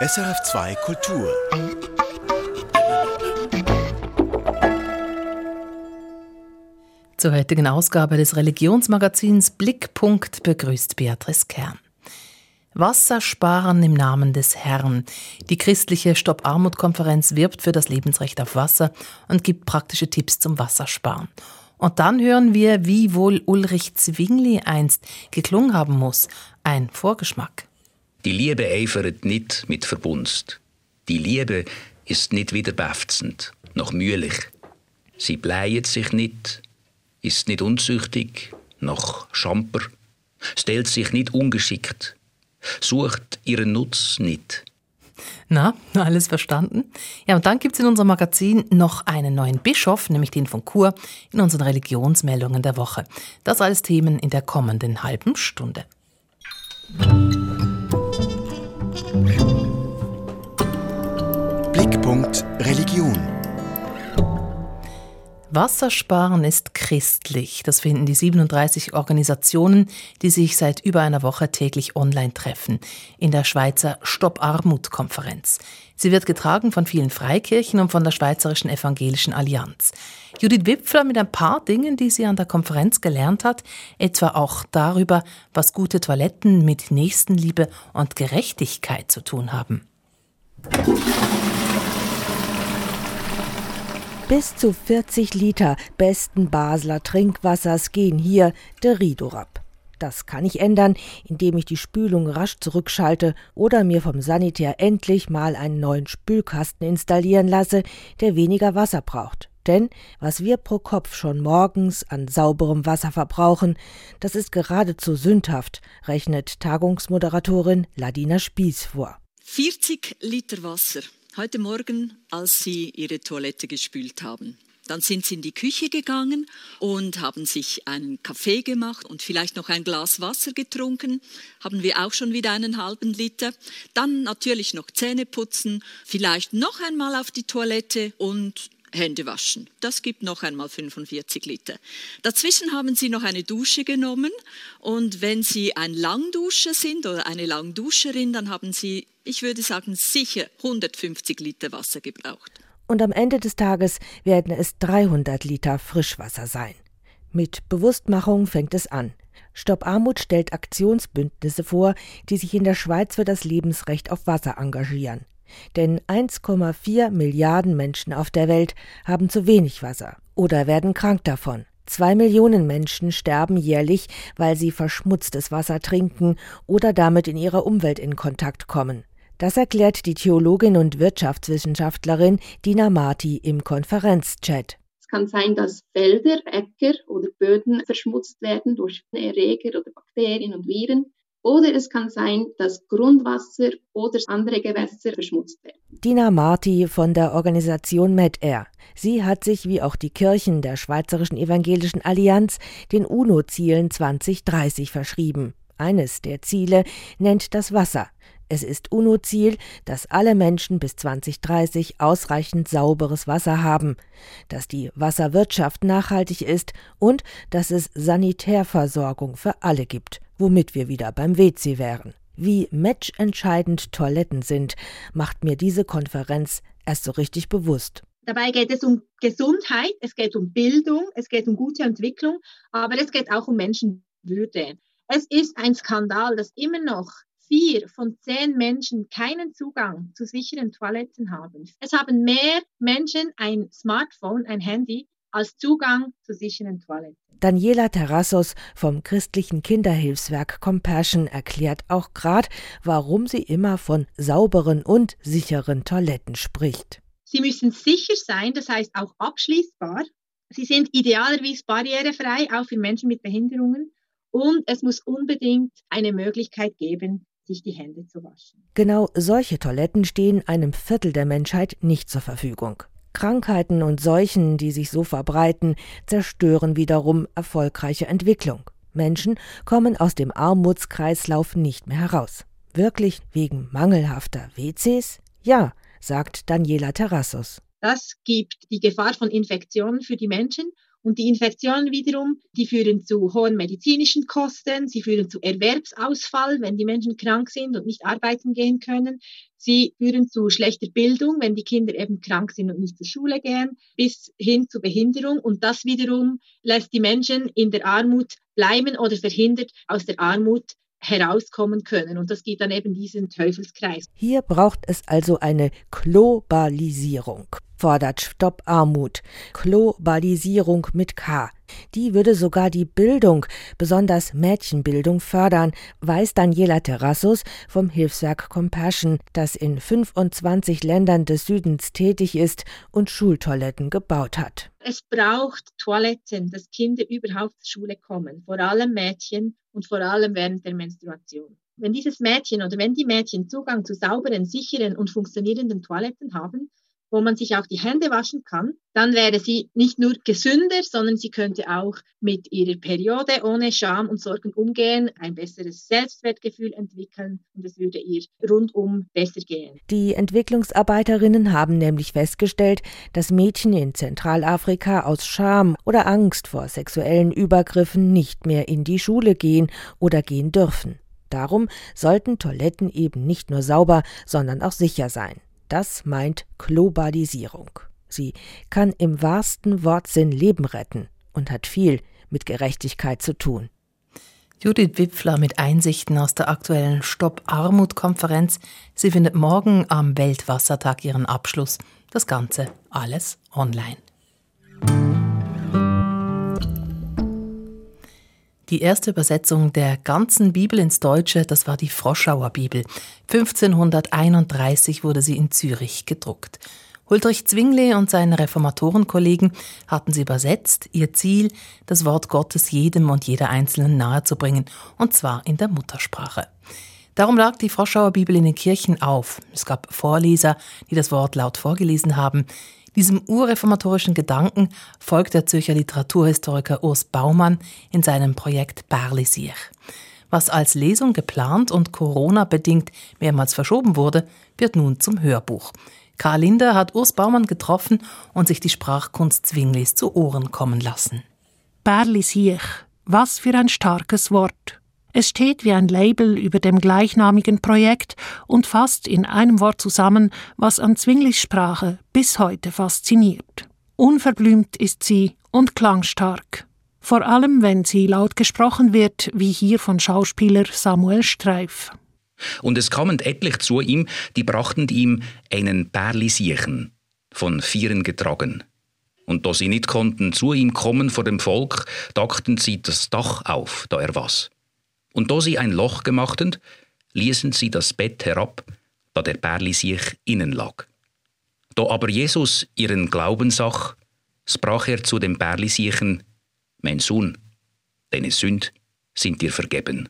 SRF2 Kultur. Zur heutigen Ausgabe des Religionsmagazins Blickpunkt begrüßt Beatrice Kern. Wassersparen im Namen des Herrn. Die christliche Stopp-Armut-Konferenz wirbt für das Lebensrecht auf Wasser und gibt praktische Tipps zum Wassersparen. Und dann hören wir, wie wohl Ulrich Zwingli einst geklungen haben muss. Ein Vorgeschmack. Die Liebe eifert nicht mit Verbunst. Die Liebe ist nicht wieder befzend, noch mühlich. Sie bleiet sich nicht, ist nicht unzüchtig, noch schamper, stellt sich nicht ungeschickt, sucht ihren Nutz nicht. Na, alles verstanden? Ja, und dann gibt es in unserem Magazin noch einen neuen Bischof, nämlich den von Chur, in unseren Religionsmeldungen der Woche. Das alles Themen in der kommenden halben Stunde. Blickpunkt Religion. Wassersparen ist christlich. Das finden die 37 Organisationen, die sich seit über einer Woche täglich online treffen, in der Schweizer Stopp Armut Konferenz. Sie wird getragen von vielen Freikirchen und von der Schweizerischen Evangelischen Allianz. Judith Wipfler mit ein paar Dingen, die sie an der Konferenz gelernt hat, etwa auch darüber, was gute Toiletten mit Nächstenliebe und Gerechtigkeit zu tun haben. Bis zu 40 Liter besten Basler Trinkwassers gehen hier der Rido. Das kann ich ändern, indem ich die Spülung rasch zurückschalte oder mir vom Sanitär endlich mal einen neuen Spülkasten installieren lasse, der weniger Wasser braucht. Denn was wir pro Kopf schon morgens an sauberem Wasser verbrauchen, das ist geradezu sündhaft, rechnet Tagungsmoderatorin Ladina Spieß vor. 40 Liter Wasser heute Morgen, als Sie Ihre Toilette gespült haben. Dann sind Sie in die Küche gegangen und haben sich einen Kaffee gemacht und vielleicht noch ein Glas Wasser getrunken. Haben wir auch schon wieder einen halben Liter. Dann natürlich noch Zähne putzen, vielleicht noch einmal auf die Toilette und Hände waschen. Das gibt noch einmal 45 Liter. Dazwischen haben Sie noch eine Dusche genommen und wenn Sie ein Langduscher sind oder eine Langduscherin, dann haben Sie, ich würde sagen, sicher 150 Liter Wasser gebraucht. Und am Ende des Tages werden es 300 Liter Frischwasser sein. Mit Bewusstmachung fängt es an. Stopp Armut stellt Aktionsbündnisse vor, die sich in der Schweiz für das Lebensrecht auf Wasser engagieren. Denn 1,4 Milliarden Menschen auf der Welt haben zu wenig Wasser oder werden krank davon. Zwei Millionen Menschen sterben jährlich, weil sie verschmutztes Wasser trinken oder damit in ihrer Umwelt in Kontakt kommen. Das erklärt die Theologin und Wirtschaftswissenschaftlerin Dina Marti im Konferenzchat. Es kann sein, dass Felder, Äcker oder Böden verschmutzt werden durch Erreger oder Bakterien und Viren. Oder es kann sein, dass Grundwasser oder andere Gewässer verschmutzt werden. Dina Marti von der Organisation MedAir. Sie hat sich, wie auch die Kirchen der Schweizerischen Evangelischen Allianz, den UNO-Zielen 2030 verschrieben. Eines der Ziele nennt das Wasser. Es ist UNO-Ziel, dass alle Menschen bis 2030 ausreichend sauberes Wasser haben, dass die Wasserwirtschaft nachhaltig ist und dass es Sanitärversorgung für alle gibt womit wir wieder beim WC wären. Wie matchentscheidend Toiletten sind, macht mir diese Konferenz erst so richtig bewusst. Dabei geht es um Gesundheit, es geht um Bildung, es geht um gute Entwicklung, aber es geht auch um Menschenwürde. Es ist ein Skandal, dass immer noch vier von zehn Menschen keinen Zugang zu sicheren Toiletten haben. Es haben mehr Menschen ein Smartphone, ein Handy, als Zugang zu sicheren Toiletten. Daniela Terrassos vom christlichen Kinderhilfswerk Compassion erklärt auch gerade, warum sie immer von sauberen und sicheren Toiletten spricht. Sie müssen sicher sein, das heißt auch abschließbar. Sie sind idealerweise barrierefrei, auch für Menschen mit Behinderungen. Und es muss unbedingt eine Möglichkeit geben, sich die Hände zu waschen. Genau solche Toiletten stehen einem Viertel der Menschheit nicht zur Verfügung. Krankheiten und Seuchen, die sich so verbreiten, zerstören wiederum erfolgreiche Entwicklung. Menschen kommen aus dem Armutskreislauf nicht mehr heraus. Wirklich wegen mangelhafter WCs? Ja, sagt Daniela Terrassos. Das gibt die Gefahr von Infektionen für die Menschen Und die Infektionen wiederum, die führen zu hohen medizinischen Kosten, sie führen zu Erwerbsausfall, wenn die Menschen krank sind und nicht arbeiten gehen können. Sie führen zu schlechter Bildung, wenn die Kinder eben krank sind und nicht zur Schule gehen, bis hin zu Behinderung. Und das wiederum lässt die Menschen in der Armut bleiben oder verhindert aus der Armut herauskommen können. Und das gibt dann eben diesen Teufelskreis. Hier braucht es also eine Globalisierung fordert Stopp Armut, Globalisierung mit K. Die würde sogar die Bildung, besonders Mädchenbildung, fördern, weiß Daniela Terrassus vom Hilfswerk Compassion, das in 25 Ländern des Südens tätig ist und Schultoiletten gebaut hat. Es braucht Toiletten, dass Kinder überhaupt zur Schule kommen, vor allem Mädchen und vor allem während der Menstruation. Wenn dieses Mädchen oder wenn die Mädchen Zugang zu sauberen, sicheren und funktionierenden Toiletten haben, wo man sich auch die Hände waschen kann, dann wäre sie nicht nur gesünder, sondern sie könnte auch mit ihrer Periode ohne Scham und Sorgen umgehen, ein besseres Selbstwertgefühl entwickeln und es würde ihr rundum besser gehen. Die Entwicklungsarbeiterinnen haben nämlich festgestellt, dass Mädchen in Zentralafrika aus Scham oder Angst vor sexuellen Übergriffen nicht mehr in die Schule gehen oder gehen dürfen. Darum sollten Toiletten eben nicht nur sauber, sondern auch sicher sein. Das meint Globalisierung. Sie kann im wahrsten Wortsinn Leben retten und hat viel mit Gerechtigkeit zu tun. Judith Wipfler mit Einsichten aus der aktuellen Stopp-Armut-Konferenz. Sie findet morgen am Weltwassertag ihren Abschluss. Das Ganze alles online. Die erste Übersetzung der ganzen Bibel ins Deutsche, das war die Froschauer Bibel. 1531 wurde sie in Zürich gedruckt. Huldrych Zwingli und seine Reformatorenkollegen hatten sie übersetzt, ihr Ziel, das Wort Gottes jedem und jeder Einzelnen nahezubringen, und zwar in der Muttersprache. Darum lag die Froschauer Bibel in den Kirchen auf. Es gab Vorleser, die das Wort laut vorgelesen haben. Diesem urreformatorischen Gedanken folgt der Zürcher Literaturhistoriker Urs Baumann in seinem Projekt Barlisier. Was als Lesung geplant und Corona-bedingt mehrmals verschoben wurde, wird nun zum Hörbuch. Karl Linder hat Urs Baumann getroffen und sich die Sprachkunst Zwinglis zu Ohren kommen lassen. Barlisier, was für ein starkes Wort. Es steht wie ein Label über dem gleichnamigen Projekt und fasst in einem Wort zusammen, was an Zwinglis Sprache bis heute fasziniert. Unverblümt ist sie und klangstark. Vor allem, wenn sie laut gesprochen wird, wie hier von Schauspieler Samuel Streif. Und es kamen etlich zu ihm, die brachten ihm einen Perlisiechen, von Vieren getragen. Und da sie nicht konnten zu ihm kommen vor dem Volk, dachten sie das Dach auf, da er was. Und da sie ein Loch gemachten, ließen sie das Bett herab, da der Bärli sich innen lag. Da aber Jesus ihren Glauben sah, sprach er zu dem Bärlisiechen, Mein Sohn, deine Sünd sind dir vergeben.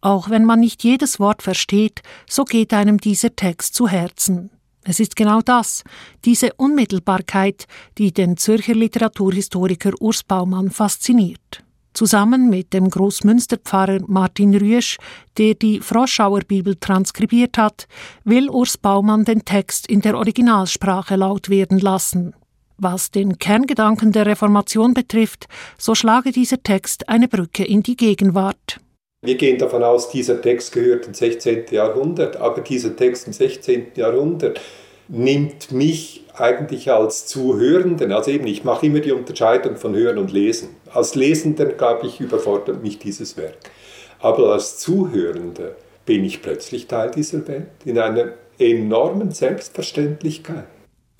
Auch wenn man nicht jedes Wort versteht, so geht einem dieser Text zu Herzen. Es ist genau das, diese Unmittelbarkeit, die den Zürcher Literaturhistoriker Urs Baumann fasziniert. Zusammen mit dem Großmünsterpfarrer Martin Rüesch, der die Froschauer Bibel transkribiert hat, will Urs Baumann den Text in der Originalsprache laut werden lassen. Was den Kerngedanken der Reformation betrifft, so schlage dieser Text eine Brücke in die Gegenwart. Wir gehen davon aus, dieser Text gehört ins 16. Jahrhundert, aber dieser Text im 16. Jahrhundert nimmt mich eigentlich als Zuhörenden, also eben, ich mache immer die Unterscheidung von Hören und Lesen. Als Lesender, glaube ich, überfordert mich dieses Werk. Aber als Zuhörender bin ich plötzlich Teil dieser Welt in einer enormen Selbstverständlichkeit.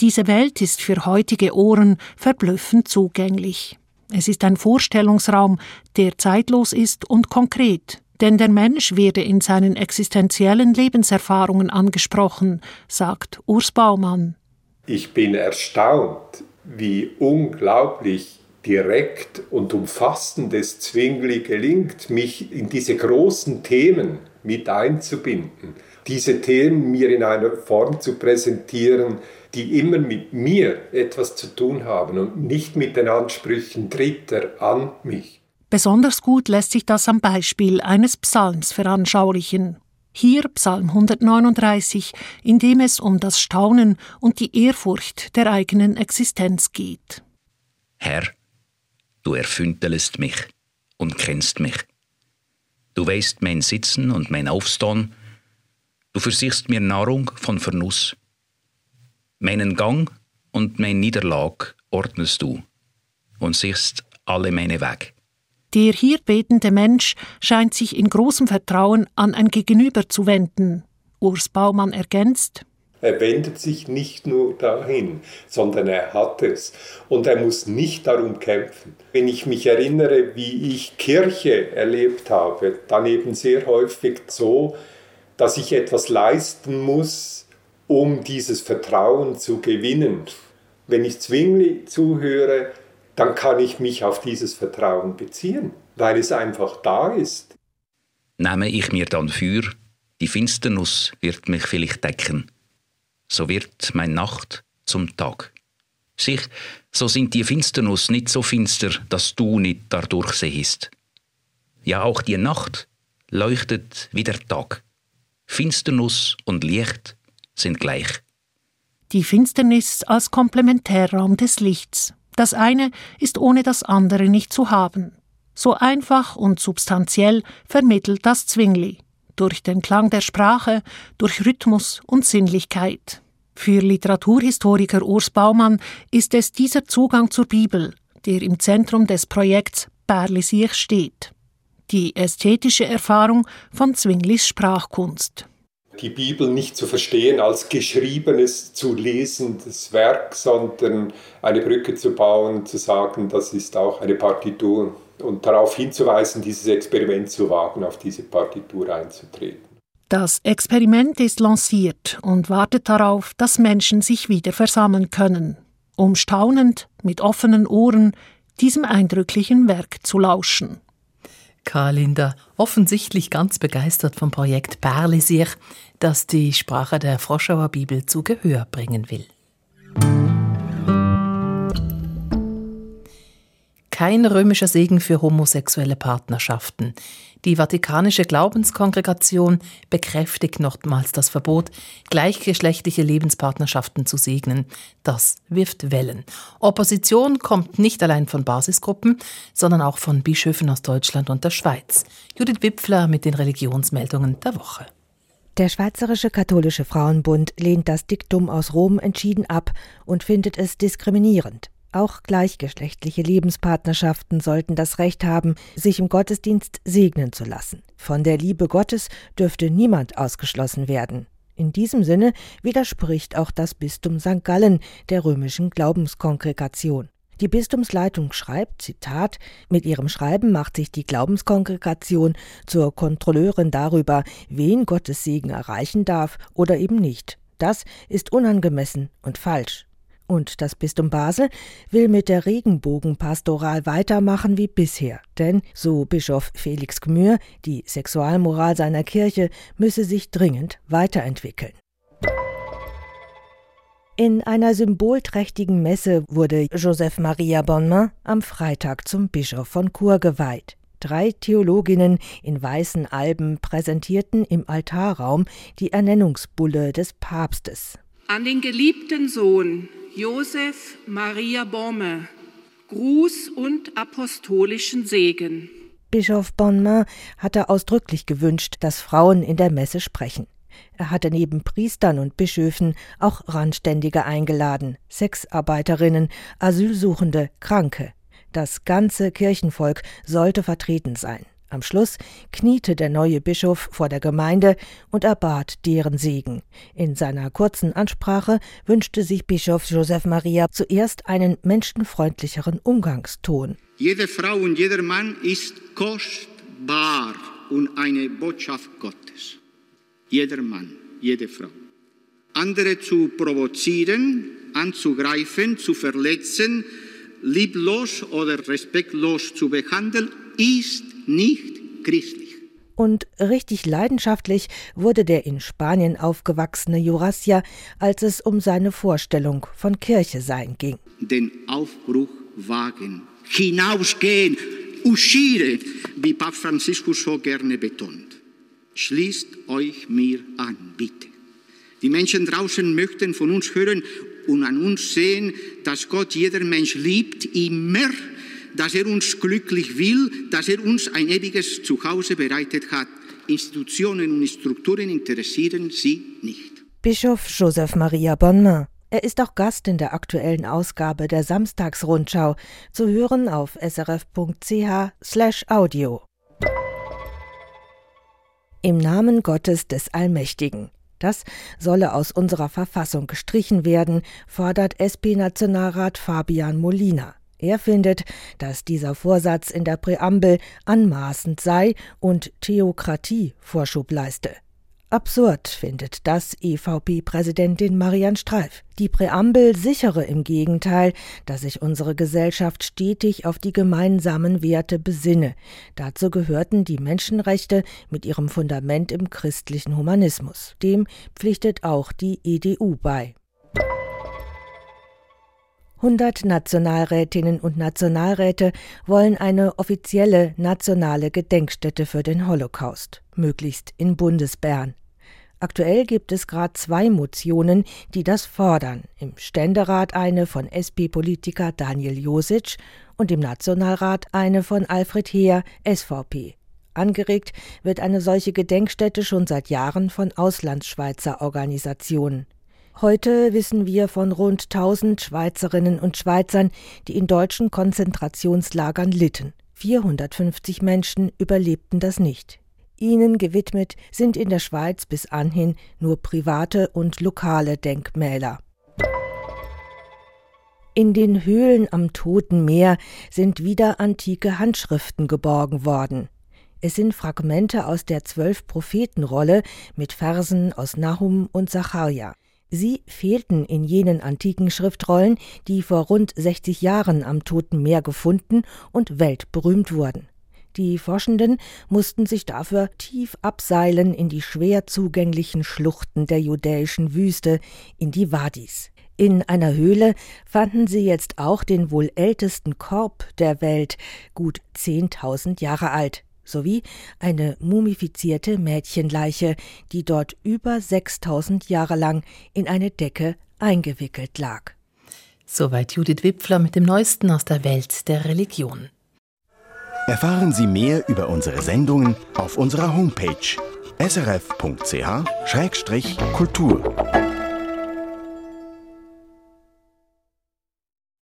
Diese Welt ist für heutige Ohren verblüffend zugänglich. Es ist ein Vorstellungsraum, der zeitlos ist und konkret, denn der Mensch werde in seinen existenziellen Lebenserfahrungen angesprochen, sagt Urs Baumann. Ich bin erstaunt, wie unglaublich direkt und umfassend es Zwingli gelingt, mich in diese großen Themen mit einzubinden, diese Themen mir in einer Form zu präsentieren, die immer mit mir etwas zu tun haben und nicht mit den Ansprüchen Dritter an mich. Besonders gut lässt sich das am Beispiel eines Psalms veranschaulichen. Hier Psalm 139, in dem es um das Staunen und die Ehrfurcht der eigenen Existenz geht. Herr, Du erfündelest mich und kennst mich. Du weißt mein Sitzen und mein Aufstehen. Du versichst mir Nahrung von Vernuss. Meinen Gang und mein Niederlag ordnest du und siehst alle meine Wege. Der hier betende Mensch scheint sich in großem Vertrauen an ein Gegenüber zu wenden. Urs Baumann ergänzt. Er wendet sich nicht nur dahin, sondern er hat es. Und er muss nicht darum kämpfen. Wenn ich mich erinnere, wie ich Kirche erlebt habe, dann eben sehr häufig so, dass ich etwas leisten muss, um dieses Vertrauen zu gewinnen. Wenn ich Zwingli zuhöre, dann kann ich mich auf dieses Vertrauen beziehen, weil es einfach da ist. Nehme ich mir dann für, die Finsternuss wird mich vielleicht decken, so wird mein Nacht zum Tag. Sich, so sind die Finsternuss nicht so finster, dass du nicht dadurch sehst. Ja, auch die Nacht leuchtet wie der Tag. Finsternuss und Licht sind gleich. Die Finsternis als Komplementärraum des Lichts. Das eine ist ohne das andere nicht zu haben. So einfach und substanziell vermittelt das Zwingli. Durch den Klang der Sprache, durch Rhythmus und Sinnlichkeit. Für Literaturhistoriker Urs Baumann ist es dieser Zugang zur Bibel, der im Zentrum des Projekts Perlisiech steht. Die ästhetische Erfahrung von Zwinglis Sprachkunst die Bibel nicht zu verstehen als geschriebenes, zu lesendes Werk, sondern eine Brücke zu bauen, zu sagen, das ist auch eine Partitur und darauf hinzuweisen, dieses Experiment zu wagen, auf diese Partitur einzutreten. Das Experiment ist lanciert und wartet darauf, dass Menschen sich wieder versammeln können, um staunend mit offenen Ohren diesem eindrücklichen Werk zu lauschen. Karl Linder, offensichtlich ganz begeistert vom Projekt Perlisier, das die Sprache der Froschauer Bibel zu Gehör bringen will. Kein römischer Segen für homosexuelle Partnerschaften. Die Vatikanische Glaubenskongregation bekräftigt nochmals das Verbot, gleichgeschlechtliche Lebenspartnerschaften zu segnen. Das wirft Wellen. Opposition kommt nicht allein von Basisgruppen, sondern auch von Bischöfen aus Deutschland und der Schweiz. Judith Wipfler mit den Religionsmeldungen der Woche. Der Schweizerische Katholische Frauenbund lehnt das Diktum aus Rom entschieden ab und findet es diskriminierend. Auch gleichgeschlechtliche Lebenspartnerschaften sollten das Recht haben, sich im Gottesdienst segnen zu lassen. Von der Liebe Gottes dürfte niemand ausgeschlossen werden. In diesem Sinne widerspricht auch das Bistum St. Gallen der römischen Glaubenskongregation. Die Bistumsleitung schreibt, Zitat, mit ihrem Schreiben macht sich die Glaubenskongregation zur Kontrolleurin darüber, wen Gottes Segen erreichen darf oder eben nicht. Das ist unangemessen und falsch. Und das Bistum Basel will mit der Regenbogenpastoral weitermachen wie bisher. Denn, so Bischof Felix Gmür, die Sexualmoral seiner Kirche müsse sich dringend weiterentwickeln. In einer symbolträchtigen Messe wurde Joseph Maria Bonmain am Freitag zum Bischof von Chur geweiht. Drei Theologinnen in weißen Alben präsentierten im Altarraum die Ernennungsbulle des Papstes. An den geliebten Sohn Josef Maria Borme Gruß und apostolischen Segen. Bischof Bonmain hatte ausdrücklich gewünscht, dass Frauen in der Messe sprechen. Er hatte neben Priestern und Bischöfen auch Randständige eingeladen, Sexarbeiterinnen, Asylsuchende, Kranke. Das ganze Kirchenvolk sollte vertreten sein. Am Schluss kniete der neue Bischof vor der Gemeinde und erbat deren Segen. In seiner kurzen Ansprache wünschte sich Bischof Joseph Maria zuerst einen menschenfreundlicheren Umgangston. Jede Frau und jeder Mann ist kostbar und eine Botschaft Gottes. Jeder Mann, jede Frau. Andere zu provozieren, anzugreifen, zu verletzen, lieblos oder respektlos zu behandeln, ist nicht christlich. Und richtig leidenschaftlich wurde der in Spanien aufgewachsene Jurassier, als es um seine Vorstellung von Kirche sein ging. Den Aufbruch wagen, hinausgehen, uscire, wie Papst Franziskus so gerne betont. Schließt euch mir an, bitte. Die Menschen draußen möchten von uns hören und an uns sehen, dass Gott jeder Mensch liebt, immer dass er uns glücklich will, dass er uns ein ewiges Zuhause bereitet hat. Institutionen und Strukturen interessieren sie nicht. Bischof Joseph Maria Bonmain. Er ist auch Gast in der aktuellen Ausgabe der Samstagsrundschau, zu hören auf srf.ch/audio. Im Namen Gottes des Allmächtigen. Das solle aus unserer Verfassung gestrichen werden, fordert SP-Nationalrat Fabian Molina. Er findet, dass dieser Vorsatz in der Präambel anmaßend sei und Theokratie Vorschub leiste. Absurd findet das EVP-Präsidentin Marianne Streif. Die Präambel sichere im Gegenteil, dass sich unsere Gesellschaft stetig auf die gemeinsamen Werte besinne. Dazu gehörten die Menschenrechte mit ihrem Fundament im christlichen Humanismus. Dem pflichtet auch die EDU bei. 100 Nationalrätinnen und Nationalräte wollen eine offizielle nationale Gedenkstätte für den Holocaust, möglichst in Bundesbern. Aktuell gibt es gerade zwei Motionen, die das fordern. Im Ständerat eine von SP-Politiker Daniel Josic und im Nationalrat eine von Alfred Heer, SVP. Angeregt wird eine solche Gedenkstätte schon seit Jahren von Auslandsschweizer Organisationen. Heute wissen wir von rund 1000 Schweizerinnen und Schweizern, die in deutschen Konzentrationslagern litten. 450 Menschen überlebten das nicht. Ihnen gewidmet sind in der Schweiz bis anhin nur private und lokale Denkmäler. In den Höhlen am Toten Meer sind wieder antike Handschriften geborgen worden. Es sind Fragmente aus der Zwölf-Propheten-Rolle mit Versen aus Nahum und Sacharja. Sie fehlten in jenen antiken Schriftrollen, die vor rund 60 Jahren am Toten Meer gefunden und weltberühmt wurden. Die Forschenden mussten sich dafür tief abseilen in die schwer zugänglichen Schluchten der judäischen Wüste, in die Wadis. In einer Höhle fanden sie jetzt auch den wohl ältesten Korb der Welt, gut 10.000 Jahre alt, sowie eine mumifizierte Mädchenleiche, die dort über 6000 Jahre lang in eine Decke eingewickelt lag. Soweit Judith Wipfler mit dem Neuesten aus der Welt der Religion. Erfahren Sie mehr über unsere Sendungen auf unserer Homepage srf.ch-kultur.